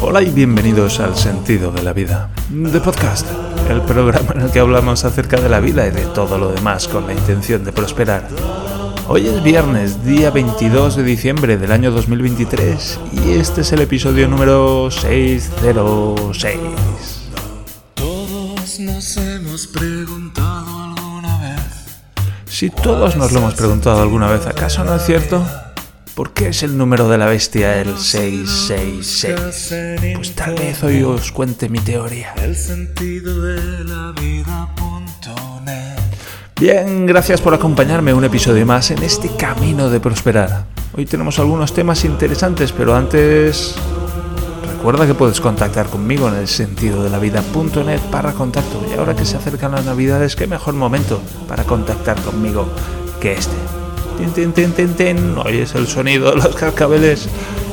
Hola y bienvenidos al Sentido de la Vida, de podcast, el programa en el que hablamos acerca de la vida y de todo lo demás con la intención de prosperar. Hoy es viernes, día 22 de diciembre del año 2023 y este es el episodio número 606. Todos nos hemos preguntado alguna vez. Si todos nos lo hemos preguntado alguna vez, ¿acaso no es cierto? ¿Por qué es el número de la bestia el 666? Pues tal vez hoy os cuente mi teoría. El sentido de la vida.net. Bien, gracias por acompañarme un episodio más en este camino de prosperar. Hoy tenemos algunos temas interesantes, pero antes recuerda que puedes contactar conmigo en el sentido de la vida.net para contacto. Y ahora que se acercan las navidades, qué mejor momento para contactar conmigo que este. Tin, tin. Oyes el sonido de los cascabeles.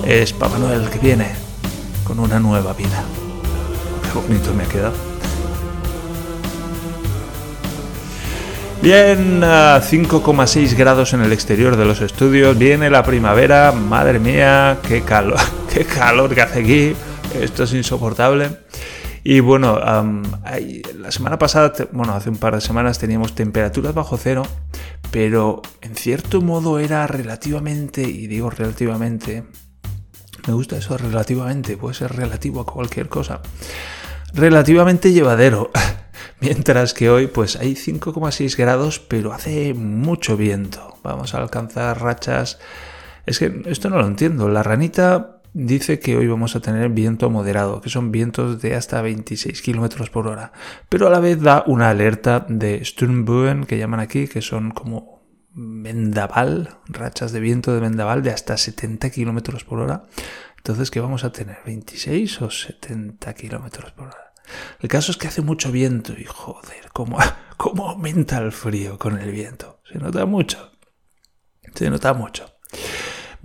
Es Papá Noel el que viene con una nueva vida. Qué bonito me ha quedado. Bien, a 5,6 grados en el exterior de los estudios. Viene la primavera. Madre mía, qué calor, qué calor que hace aquí. Esto es insoportable. Y bueno, la semana pasada, bueno, hace un par de semanas teníamos temperaturas bajo cero, pero en cierto modo era relativamente, y digo relativamente, me gusta eso relativamente, puede ser relativo a cualquier cosa, relativamente llevadero. Mientras que hoy pues hay 5,6 grados, pero hace mucho viento. Vamos a alcanzar rachas... Es que esto no lo entiendo. La ranita dice que hoy vamos a tener viento moderado, que son vientos de hasta 26 kilómetros por hora. Pero a la vez da una alerta de Sturmböen, que llaman aquí, que son como vendaval, rachas de viento de vendaval de hasta 70 kilómetros por hora. Entonces, ¿qué vamos a tener? ¿26 o 70 kilómetros por hora? El caso es que hace mucho viento y joder, cómo, cómo aumenta el frío con el viento. Se nota mucho. Se nota mucho.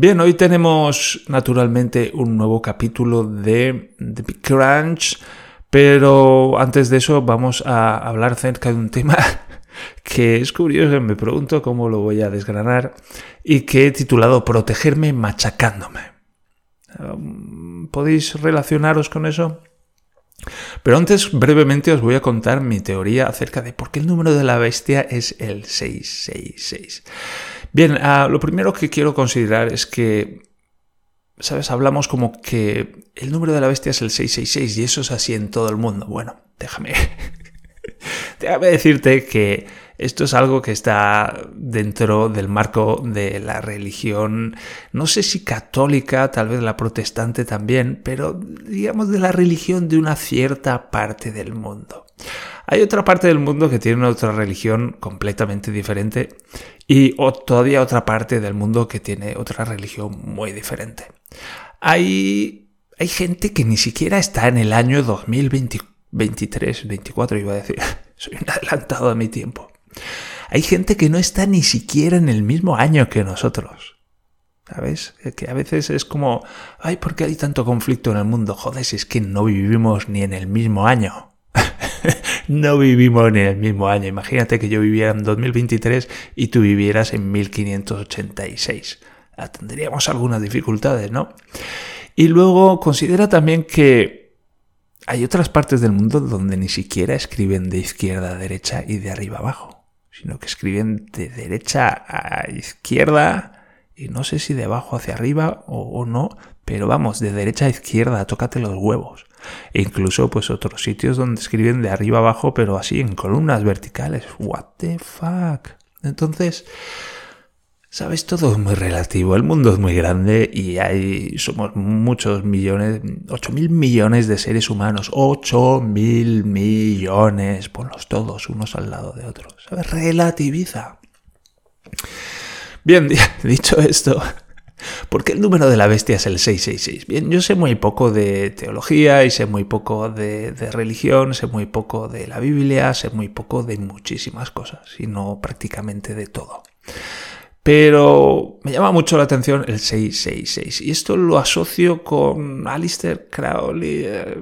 Bien, hoy tenemos naturalmente un nuevo capítulo de The Big Crunch, pero antes de eso vamos a hablar acerca de un tema que es curioso, me pregunto cómo lo voy a desgranar y que he titulado Protegerme machacándome. Um, ¿Podéis relacionaros con eso? Pero antes, brevemente, os voy a contar mi teoría acerca de por qué el número de la bestia es el 666. Bien, ah, lo primero que quiero considerar es que, ¿sabes? Hablamos como que el número de la bestia es el 666 y eso es así en todo el mundo. Bueno, déjame, déjame decirte que esto es algo que está dentro del marco de la religión, no sé si católica, tal vez la protestante también, pero digamos de la religión de una cierta parte del mundo. Hay otra parte del mundo que tiene otra religión completamente diferente y o- todavía otra parte del mundo que tiene otra religión muy diferente. Hay, hay gente que ni siquiera está en el año 2023, 24 iba a decir. Soy un adelantado a mi tiempo. Hay gente que no está ni siquiera en el mismo año que nosotros. ¿Sabes? Que a veces es como, ay, ¿por qué hay tanto conflicto en el mundo? Joder, si es que no vivimos ni en el mismo año. no vivimos en el mismo año. Imagínate que yo viviera en 2023 y tú vivieras en 1586. Ah, Tendríamos algunas dificultades, ¿no? Y luego considera también que hay otras partes del mundo donde ni siquiera escriben de izquierda a derecha y de arriba abajo, sino que escriben de derecha a izquierda y no sé si de abajo hacia arriba o no, pero vamos, de derecha a izquierda, tócate los huevos. E incluso pues otros sitios donde escriben de arriba abajo, pero así en columnas verticales. What the fuck? Entonces, Sabes, todo es muy relativo, el mundo es muy grande y hay, somos muchos millones, 8 mil millones de seres humanos, 8 mil millones, ponlos todos unos al lado de otros, ¿sabes? Relativiza. Bien, dicho esto, ¿por qué el número de la bestia es el 666? Bien, yo sé muy poco de teología y sé muy poco de, religión, sé muy poco de la Biblia, sé muy poco de muchísimas cosas, sino prácticamente de todo. Pero me llama mucho la atención el 666. Y esto lo asocio con Alistair Crowley. eh,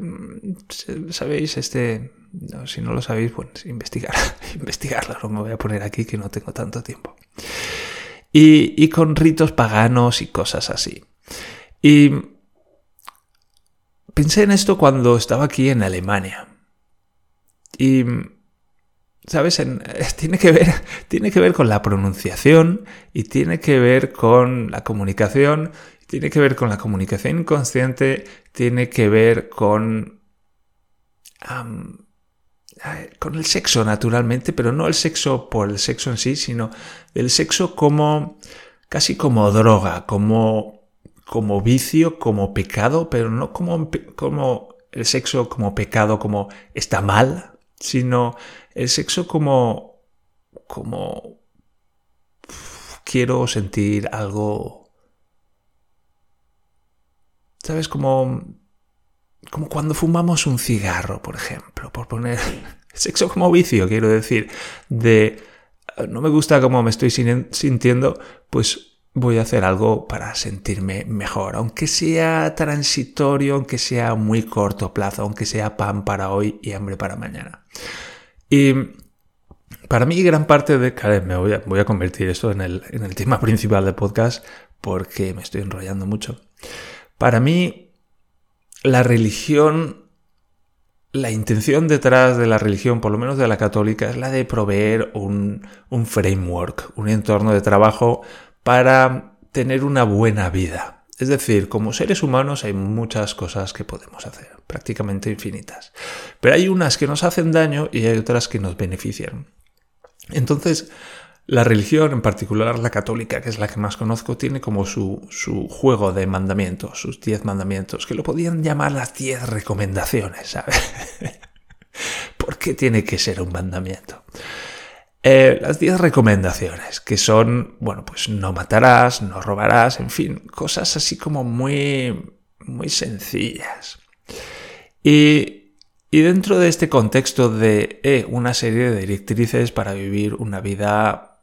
¿Sabéis? Este. no, si no lo sabéis, pues investigar, investigarlo. No me voy a poner aquí que no tengo tanto tiempo. Y, y con ritos paganos y cosas así. Y pensé en esto cuando estaba aquí en Alemania. Y, ¿sabes? tiene, que ver, tiene que ver con la pronunciación y tiene que ver con la comunicación, tiene que ver con la comunicación inconsciente, tiene que ver con... con el sexo, naturalmente, pero no el sexo por el sexo en sí, sino el sexo como casi como droga, como, como vicio, como pecado, pero no como, como el sexo como pecado, como está mal, sino el sexo como, como quiero sentir algo, ¿sabes? Como, como cuando fumamos un cigarro, por ejemplo, por poner sexo como vicio, quiero decir, de no me gusta cómo me estoy sintiendo, pues voy a hacer algo para sentirme mejor, aunque sea transitorio, aunque sea muy corto plazo, aunque sea pan para hoy y hambre para mañana. Y para mí gran parte de... me voy a, voy a convertir esto en el, en el tema principal del podcast porque me estoy enrollando mucho. Para mí la religión la intención detrás de la religión, por lo menos de la católica, es la de proveer un, framework, un entorno de trabajo para tener una buena vida. Es decir, como seres humanos hay muchas cosas que podemos hacer, prácticamente infinitas. Pero hay unas que nos hacen daño y hay otras que nos benefician. Entonces, la religión, en particular la católica, que es la que más conozco, tiene como su, juego de mandamientos, sus diez mandamientos, que lo podían llamar las diez recomendaciones, ¿sabes? ¿Por qué tiene que ser un mandamiento? Eh, las diez recomendaciones, que son, bueno, pues no matarás, no robarás, en fin, cosas así como muy, muy sencillas. Y, y dentro de este contexto de eh, una serie de directrices para vivir una vida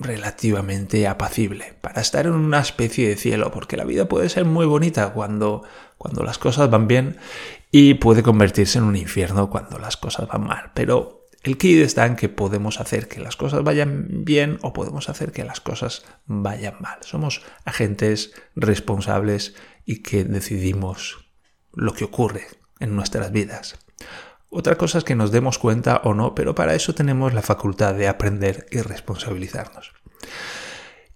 relativamente apacible, para estar en una especie de cielo, porque la vida puede ser muy bonita cuando, cuando las cosas van bien y puede convertirse en un infierno cuando las cosas van mal. Pero el key está en que podemos hacer que las cosas vayan bien o podemos hacer que las cosas vayan mal. Somos agentes responsables y que decidimos lo que ocurre en nuestras vidas. Otra cosa es que nos demos cuenta o no, pero para eso tenemos la facultad de aprender y responsabilizarnos.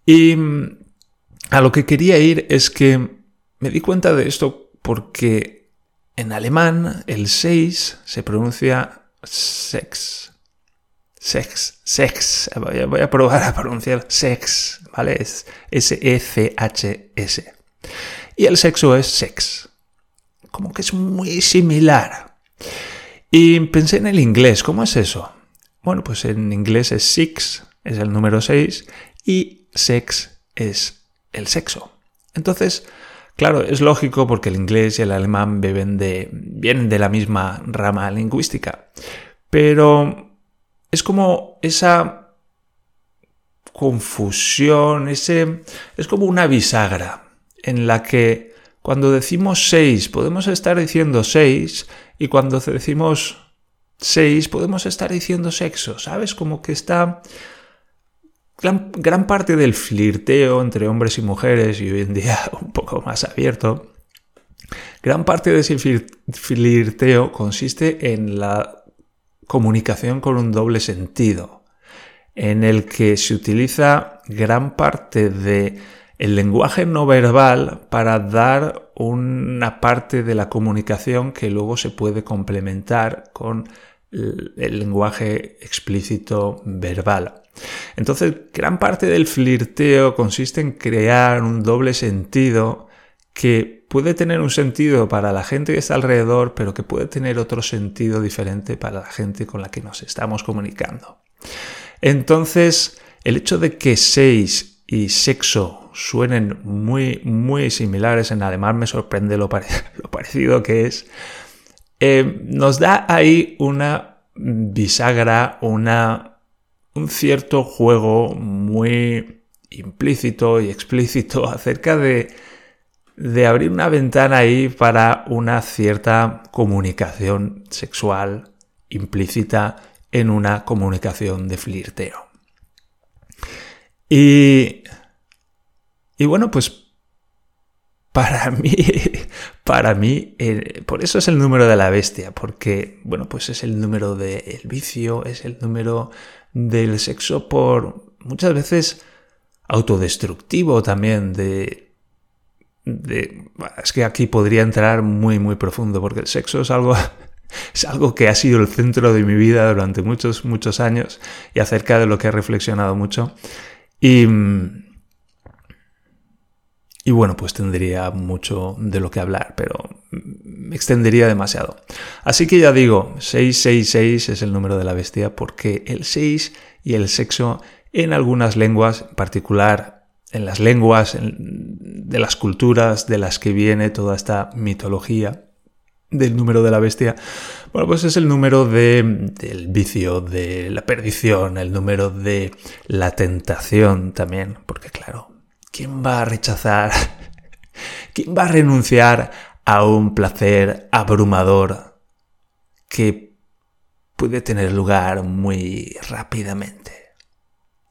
Y mm, a lo que quería ir es que me di cuenta de esto porque en alemán el 6 se pronuncia sex. Sex, sex. Voy a, probar a pronunciar sex, ¿vale? Es S-E-C-H-S. Y el sexo es sex. Como que es muy similar. Y pensé en el inglés, ¿cómo es eso? Bueno, pues en inglés es six, es el número 6, y sex es el sexo. Entonces, claro, es lógico porque el inglés y el alemán de, vienen de la misma rama lingüística. Pero es como esa confusión, ese, es como una bisagra en la que cuando decimos 6 podemos estar diciendo 6 y cuando decimos 6 podemos estar diciendo sexo, ¿sabes? Como que está gran, parte del flirteo entre hombres y mujeres y hoy en día un poco más abierto. Gran parte de ese flirteo consiste en la comunicación con un doble sentido, en el que se utiliza gran parte de el lenguaje no verbal para dar una parte de la comunicación que luego se puede complementar con el lenguaje explícito verbal. Entonces, gran parte del flirteo consiste en crear un doble sentido que puede tener un sentido para la gente que está alrededor, pero que puede tener otro sentido diferente para la gente con la que nos estamos comunicando. Entonces, el hecho de que seis y sexo suenen muy, muy similares en alemán me sorprende lo, parecido que es. Eh, nos da ahí una bisagra, una, un cierto juego muy implícito y explícito acerca de, de abrir una ventana ahí para una cierta comunicación sexual implícita en una comunicación de flirteo. Y, y bueno, pues para mí, para mí, eh, por eso es el número de la bestia, porque, bueno, pues es el número del vicio, es el número del sexo por muchas veces autodestructivo también, de, de... Es que aquí podría entrar muy, muy profundo, porque el sexo es algo es algo que ha sido el centro de mi vida durante muchos, muchos años y acerca de lo que he reflexionado mucho. Y, y bueno, pues tendría mucho de lo que hablar, pero me extendería demasiado. Así que ya digo, 666 es el número de la bestia porque el 6 y el sexo en algunas lenguas, en particular en las lenguas de las culturas de las que viene toda esta mitología, del número de la bestia, bueno, pues es el número de, del vicio, de la perdición, el número de la tentación también, porque claro, ¿quién va a rechazar, quién va a renunciar a un placer abrumador que puede tener lugar muy rápidamente?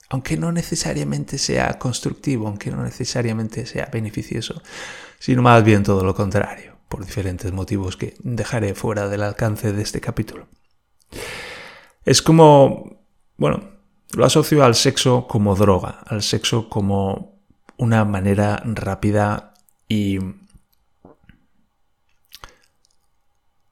Aunque no necesariamente sea constructivo, aunque no necesariamente sea beneficioso, sino más bien todo lo contrario por diferentes motivos que dejaré fuera del alcance de este capítulo. Es como, bueno, lo asocio al sexo como droga, al sexo como una manera rápida y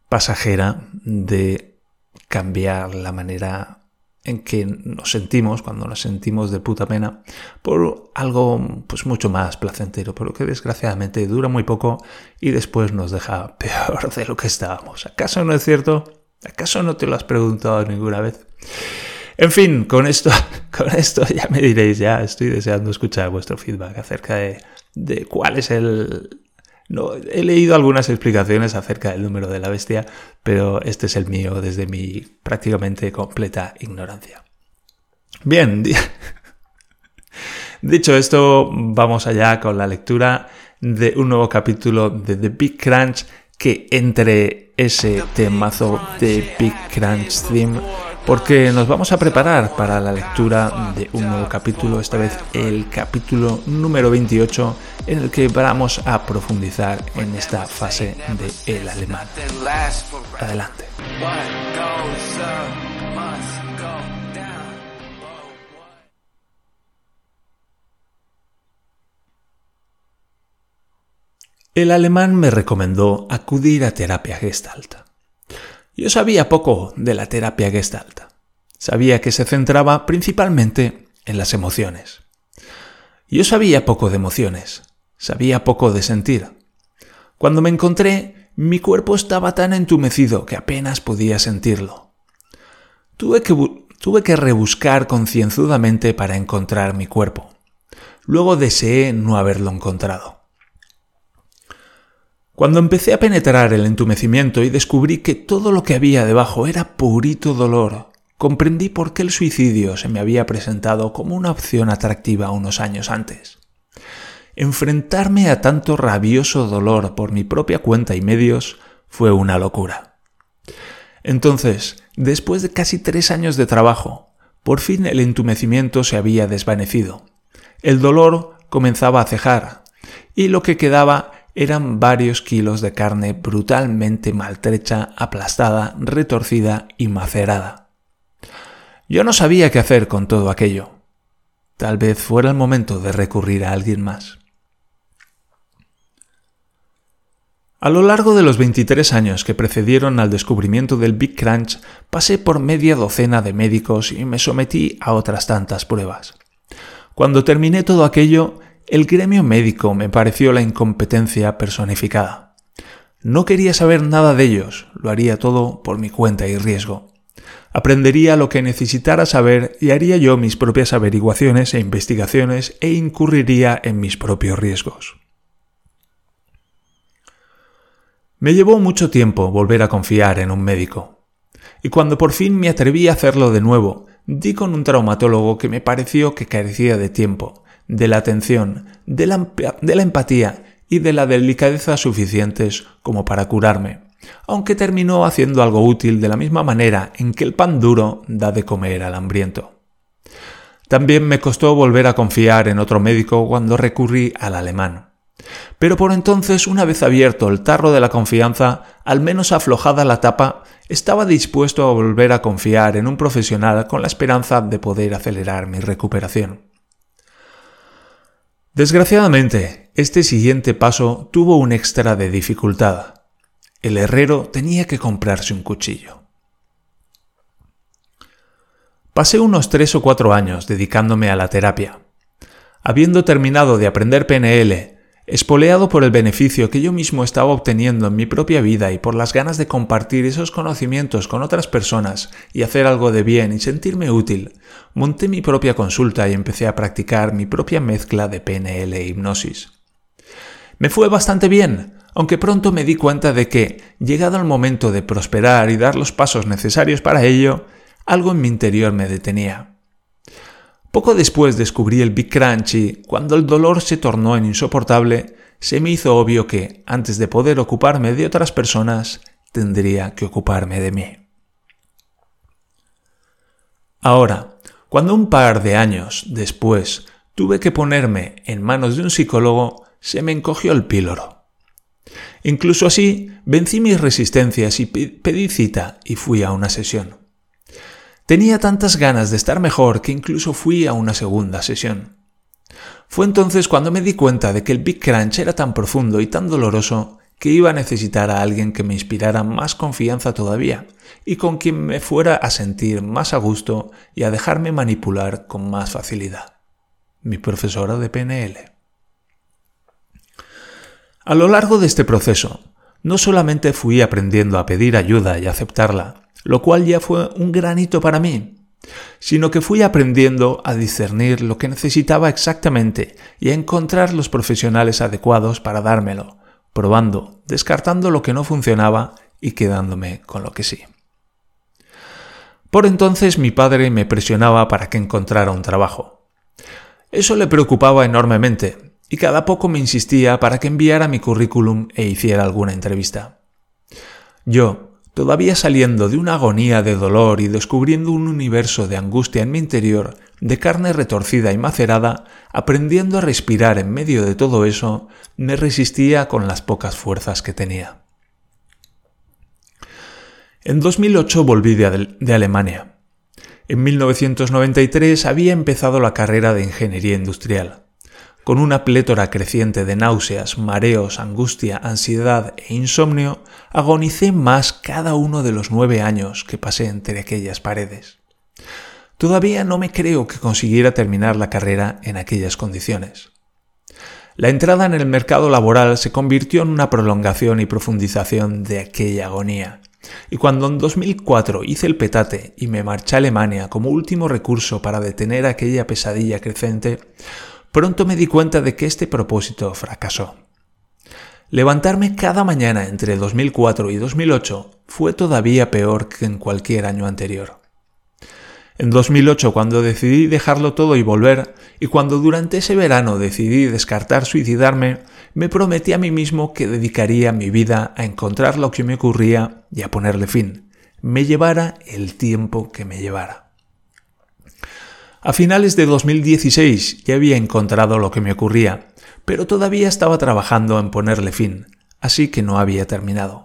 pasajera de cambiar la manera en que nos sentimos, cuando nos sentimos de puta pena, por algo pues mucho más placentero, pero que desgraciadamente dura muy poco y después nos deja peor de lo que estábamos. ¿Acaso no es cierto? ¿Acaso no te lo has preguntado ninguna vez? En fin, con esto, con esto ya me diréis, ya estoy deseando escuchar vuestro feedback acerca de, de cuál es el, no, he leído algunas explicaciones acerca del número de la bestia, pero este es el mío desde mi prácticamente completa ignorancia. Bien, dicho esto, vamos allá con la lectura de un nuevo capítulo de The Big Crunch que entre ese temazo de Big Crunch Theme porque nos vamos a preparar para la lectura de un nuevo capítulo, esta vez el capítulo número 28, en el que vamos a profundizar en esta fase de el alemán. Adelante. El alemán me recomendó acudir a terapia gestalt. Yo sabía poco de la terapia gestalt. Sabía que se centraba principalmente en las emociones. Yo sabía poco de emociones, sabía poco de sentir. Cuando me encontré, mi cuerpo estaba tan entumecido que apenas podía sentirlo. Tuve que, tuve que rebuscar concienzudamente para encontrar mi cuerpo. Luego deseé no haberlo encontrado. Cuando empecé a penetrar el entumecimiento y descubrí que todo lo que había debajo era purito dolor, comprendí por qué el suicidio se me había presentado como una opción atractiva unos años antes. Enfrentarme a tanto rabioso dolor por mi propia cuenta y medios fue una locura. Entonces, después de casi tres años de trabajo, por fin el entumecimiento se había desvanecido. El dolor comenzaba a cejar, y lo que quedaba eran varios kilos de carne brutalmente maltrecha, aplastada, retorcida y macerada. Yo no sabía qué hacer con todo aquello. Tal vez fuera el momento de recurrir a alguien más. A lo largo de los 23 años que precedieron al descubrimiento del Big Crunch, pasé por media docena de médicos y me sometí a otras tantas pruebas. Cuando terminé todo aquello, el gremio médico me pareció la incompetencia personificada. No quería saber nada de ellos, lo haría todo por mi cuenta y riesgo. Aprendería lo que necesitara saber y haría yo mis propias averiguaciones e investigaciones e incurriría en mis propios riesgos. Me llevó mucho tiempo volver a confiar en un médico. Y cuando por fin me atreví a hacerlo de nuevo, di con un traumatólogo que me pareció que carecía de tiempo, de la atención, de la, empatía y de la delicadeza suficientes como para curarme, aunque terminó haciendo algo útil de la misma manera en que el pan duro da de comer al hambriento. También me costó volver a confiar en otro médico cuando recurrí al alemán. Pero por entonces, una vez abierto el tarro de la confianza, al menos aflojada la tapa, estaba dispuesto a volver a confiar en un profesional con la esperanza de poder acelerar mi recuperación. Desgraciadamente, este siguiente paso tuvo un extra de dificultad. El herrero tenía que comprarse un cuchillo. Pasé unos tres o cuatro años dedicándome a la terapia. Habiendo terminado de aprender PNL, espoleado por el beneficio que yo mismo estaba obteniendo en mi propia vida y por las ganas de compartir esos conocimientos con otras personas y hacer algo de bien y sentirme útil, monté mi propia consulta y empecé a practicar mi propia mezcla de PNL e hipnosis. Me fue bastante bien, aunque pronto me di cuenta de que, llegado el momento de prosperar y dar los pasos necesarios para ello, algo en mi interior me detenía. Poco después descubrí el Big Crunch y, cuando el dolor se tornó en insoportable, se me hizo obvio que, antes de poder ocuparme de otras personas, tendría que ocuparme de mí. Ahora, cuando un par de años después tuve que ponerme en manos de un psicólogo, se me encogió el píloro. Incluso así, vencí mis resistencias y pedí cita y fui a una sesión. Tenía tantas ganas de estar mejor que incluso fui a una segunda sesión. Fue entonces cuando me di cuenta de que el Big Crunch era tan profundo y tan doloroso que iba a necesitar a alguien que me inspirara más confianza todavía y con quien me fuera a sentir más a gusto y a dejarme manipular con más facilidad. Mi profesora de PNL. A lo largo de este proceso, no solamente fui aprendiendo a pedir ayuda y aceptarla, lo cual ya fue un granito para mí, sino que fui aprendiendo a discernir lo que necesitaba exactamente y a encontrar los profesionales adecuados para dármelo, probando, descartando lo que no funcionaba y quedándome con lo que sí. Por entonces mi padre me presionaba para que encontrara un trabajo. Eso le preocupaba enormemente y cada poco me insistía para que enviara mi currículum e hiciera alguna entrevista. Yo, todavía saliendo de una agonía de dolor y descubriendo un universo de angustia en mi interior, de carne retorcida y macerada, aprendiendo a respirar en medio de todo eso, me resistía con las pocas fuerzas que tenía. En 2008 volví de, de Alemania. En 1993 había empezado la carrera de ingeniería industrial. Con una plétora creciente de náuseas, mareos, angustia, ansiedad e insomnio, agonicé más cada uno de los nueve años que pasé entre aquellas paredes. Todavía no me creo que consiguiera terminar la carrera en aquellas condiciones. La entrada en el mercado laboral se convirtió en una prolongación y profundización de aquella agonía. Y cuando en 2004 hice el petate y me marché a Alemania como último recurso para detener aquella pesadilla creciente, pronto me di cuenta de que este propósito fracasó. Levantarme cada mañana entre 2004 y 2008 fue todavía peor que en cualquier año anterior. En 2008, cuando decidí dejarlo todo y volver, y cuando durante ese verano decidí descartar suicidarme, me prometí a mí mismo que dedicaría mi vida a encontrar lo que me ocurría y a ponerle fin, me llevara el tiempo que me llevara. A finales de 2016 ya había encontrado lo que me ocurría, pero todavía estaba trabajando en ponerle fin, así que no había terminado.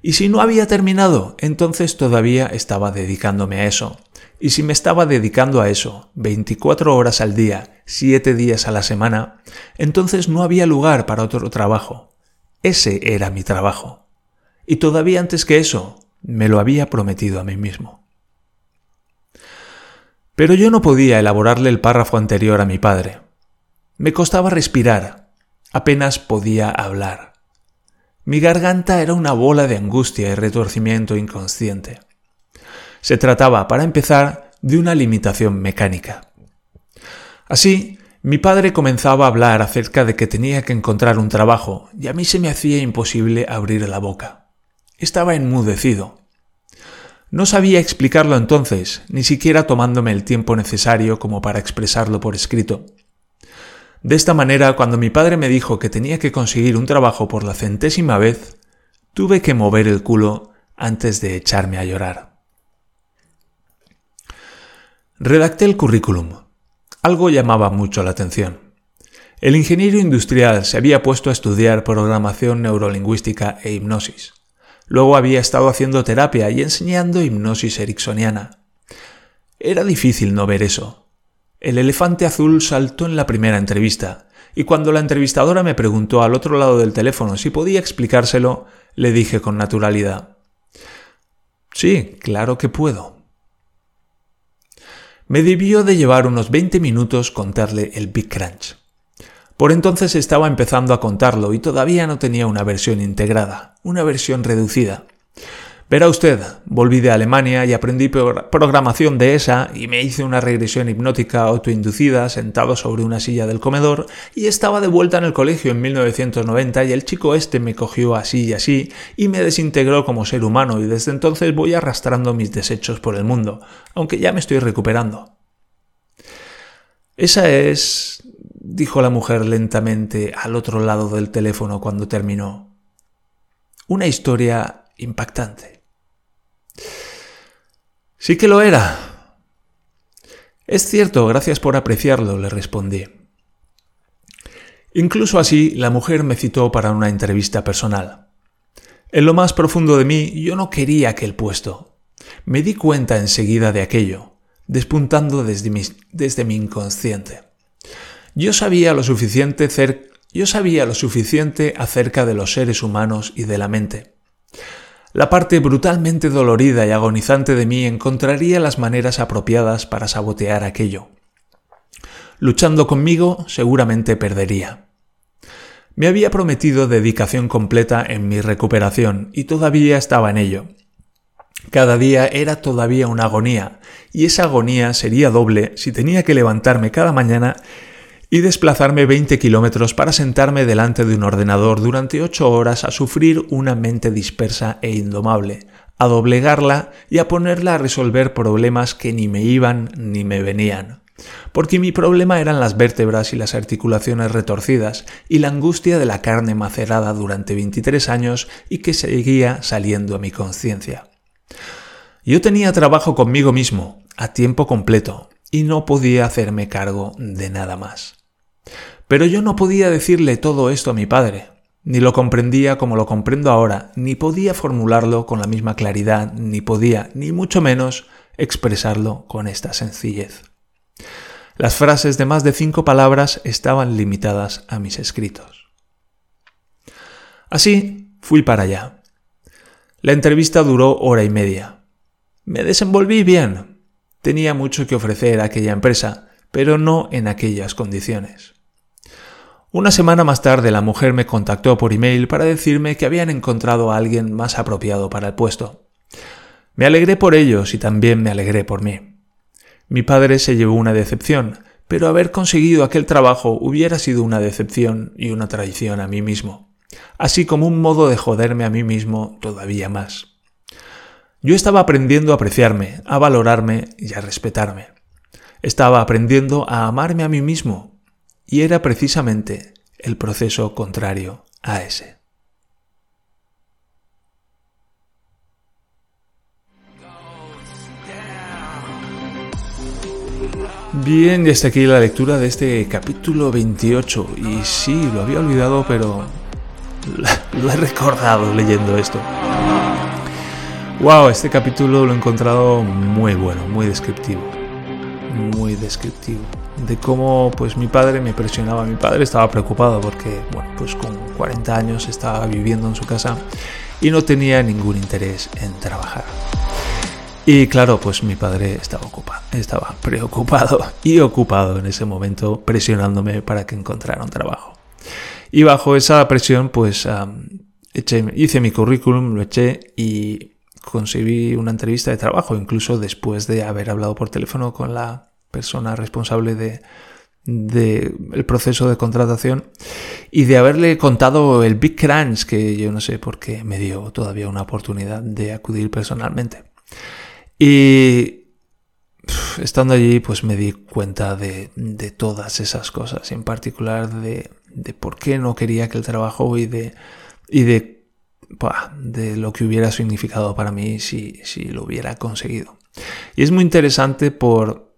Y si no había terminado, entonces todavía estaba dedicándome a eso. Y si me estaba dedicando a eso 24 horas al día, 7 días a la semana, entonces no había lugar para otro trabajo. Ese era mi trabajo. Y todavía antes que eso, me lo había prometido a mí mismo. Pero yo no podía elaborarle el párrafo anterior a mi padre. Me costaba respirar, apenas podía hablar. Mi garganta era una bola de angustia y retorcimiento inconsciente. Se trataba, para empezar, de una limitación mecánica. Así, mi padre comenzaba a hablar acerca de que tenía que encontrar un trabajo y a mí se me hacía imposible abrir la boca. Estaba enmudecido. No sabía explicarlo entonces, ni siquiera tomándome el tiempo necesario como para expresarlo por escrito. De esta manera, cuando mi padre me dijo que tenía que conseguir un trabajo por la centésima vez, tuve que mover el culo antes de echarme a llorar. Redacté el currículum. Algo llamaba mucho la atención. El ingeniero industrial se había puesto a estudiar programación neurolingüística e hipnosis. Luego había estado haciendo terapia y enseñando hipnosis ericksoniana. Era difícil no ver eso. El elefante azul saltó en la primera entrevista, y cuando la entrevistadora me preguntó al otro lado del teléfono si podía explicárselo, le dije con naturalidad. Sí, claro que puedo. Me debió de llevar unos 20 minutos contarle el Big Crunch. Por entonces estaba empezando a contarlo y todavía no tenía una versión integrada, una versión reducida. Verá usted, volví de Alemania y aprendí programación de esa y me hice una regresión hipnótica autoinducida sentado sobre una silla del comedor y estaba de vuelta en el colegio en 1990 y el chico este me cogió así y así y me desintegró como ser humano y desde entonces voy arrastrando mis desechos por el mundo, aunque ya me estoy recuperando. Esa es, dijo la mujer lentamente al otro lado del teléfono cuando terminó, una historia impactante. Sí que lo era. Es cierto, gracias por apreciarlo, le respondí. Incluso así, la mujer me citó para una entrevista personal. En lo más profundo de mí, yo no quería aquel puesto. Me di cuenta enseguida de aquello, despuntando desde mi, desde mi inconsciente. Yo sabía lo suficiente acerca de los seres humanos y de la mente. La parte brutalmente dolorida y agonizante de mí encontraría las maneras apropiadas para sabotear aquello. Luchando conmigo seguramente perdería. Me había prometido dedicación completa en mi recuperación y todavía estaba en ello. Cada día era todavía una agonía, y esa agonía sería doble si tenía que levantarme cada mañana y desplazarme 20 kilómetros para sentarme delante de un ordenador durante 8 horas a sufrir una mente dispersa e indomable, a doblegarla y a ponerla a resolver problemas que ni me iban ni me venían. Porque mi problema eran las vértebras y las articulaciones retorcidas y la angustia de la carne macerada durante 23 años y que seguía saliendo a mi conciencia. Yo tenía trabajo conmigo mismo, a tiempo completo, y no podía hacerme cargo de nada más. Pero yo no podía decirle todo esto a mi padre, ni lo comprendía como lo comprendo ahora, ni podía formularlo con la misma claridad, ni podía, ni mucho menos, expresarlo con esta sencillez. Las frases de más de cinco palabras estaban limitadas a mis escritos. Así fui para allá. La entrevista duró hora y media. Me desenvolví bien. Tenía mucho que ofrecer a aquella empresa, pero no en aquellas condiciones. Una semana más tarde la mujer me contactó por email para decirme que habían encontrado a alguien más apropiado para el puesto. Me alegré por ellos y también me alegré por mí. Mi padre se llevó una decepción, pero haber conseguido aquel trabajo hubiera sido una decepción y una traición a mí mismo, así como un modo de joderme a mí mismo todavía más. Yo estaba aprendiendo a apreciarme, a valorarme y a respetarme. Estaba aprendiendo a amarme a mí mismo y era precisamente el proceso contrario a ese. Bien, y hasta aquí la lectura de este capítulo 28. Y sí, lo había olvidado, pero lo he recordado leyendo esto. Wow, este capítulo lo he encontrado muy bueno, muy descriptivo. Muy descriptivo de cómo pues mi padre me presionaba. Mi padre estaba preocupado porque, bueno, pues con 40 años estaba viviendo en su casa y no tenía ningún interés en trabajar. Y claro, pues mi padre estaba ocupado, estaba preocupado y ocupado en ese momento presionándome para que encontrara un trabajo. Y bajo esa presión, pues hice mi currículum, lo eché y conseguí una entrevista de trabajo, incluso después de haber hablado por teléfono con la persona responsable de, el proceso de contratación y de haberle contado el Big Crunch que yo no sé por qué me dio todavía una oportunidad de acudir personalmente. Y estando allí pues me di cuenta de, todas esas cosas, en particular de, por qué no quería aquel trabajo y de, y de, de lo que hubiera significado para mí si, si lo hubiera conseguido. Y es muy interesante por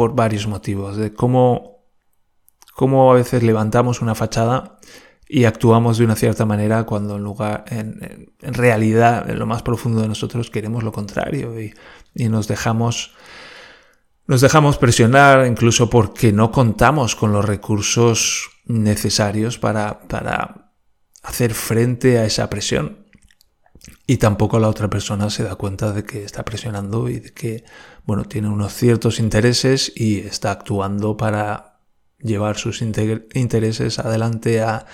por varios motivos, de cómo, cómo a veces levantamos una fachada y actuamos de una cierta manera cuando en lugar, en, realidad, en lo más profundo de nosotros queremos lo contrario y, y nos dejamos nos dejamos presionar incluso porque no contamos con los recursos necesarios para, para hacer frente a esa presión. Y tampoco la otra persona se da cuenta de que está presionando y de que, bueno, tiene unos ciertos intereses y está actuando para llevar sus intereses adelante a,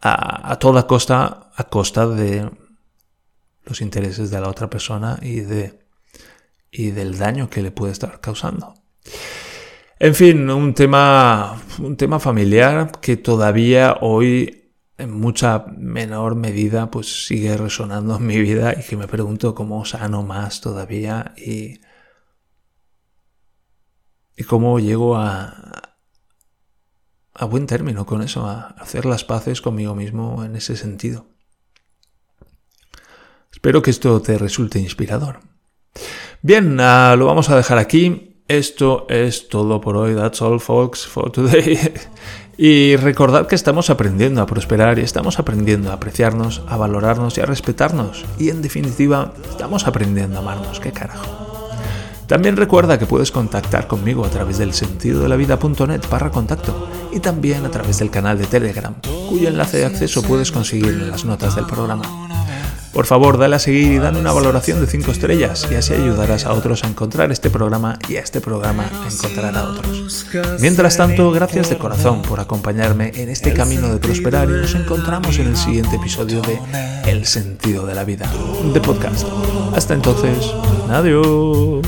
a, toda costa, a costa de los intereses de la otra persona y de y del daño que le puede estar causando. En fin, un tema, un tema familiar que todavía hoy en mucha menor medida pues sigue resonando en mi vida y que me pregunto cómo sano más todavía y, y cómo llego a, a buen término con eso, a hacer las paces conmigo mismo en ese sentido. Espero que esto te resulte inspirador. Bien, uh, lo vamos a dejar aquí. Esto es todo por hoy. That's all, folks, for today. y recordad que estamos aprendiendo a prosperar y estamos aprendiendo a apreciarnos, a valorarnos y a respetarnos. Y en definitiva, estamos aprendiendo a amarnos. ¿Qué carajo? También recuerda que puedes contactar conmigo a través del sentido de la vida.net barra contacto y también a través del canal de Telegram, cuyo enlace de acceso puedes conseguir en las notas del programa. Por favor, dale a seguir y dale una valoración de 5 estrellas y así ayudarás a otros a encontrar este programa y a este programa a encontrar a otros. Mientras tanto, gracias de corazón por acompañarme en este camino de prosperar y nos encontramos en el siguiente episodio de El sentido de la vida, de podcast. Hasta entonces, adiós.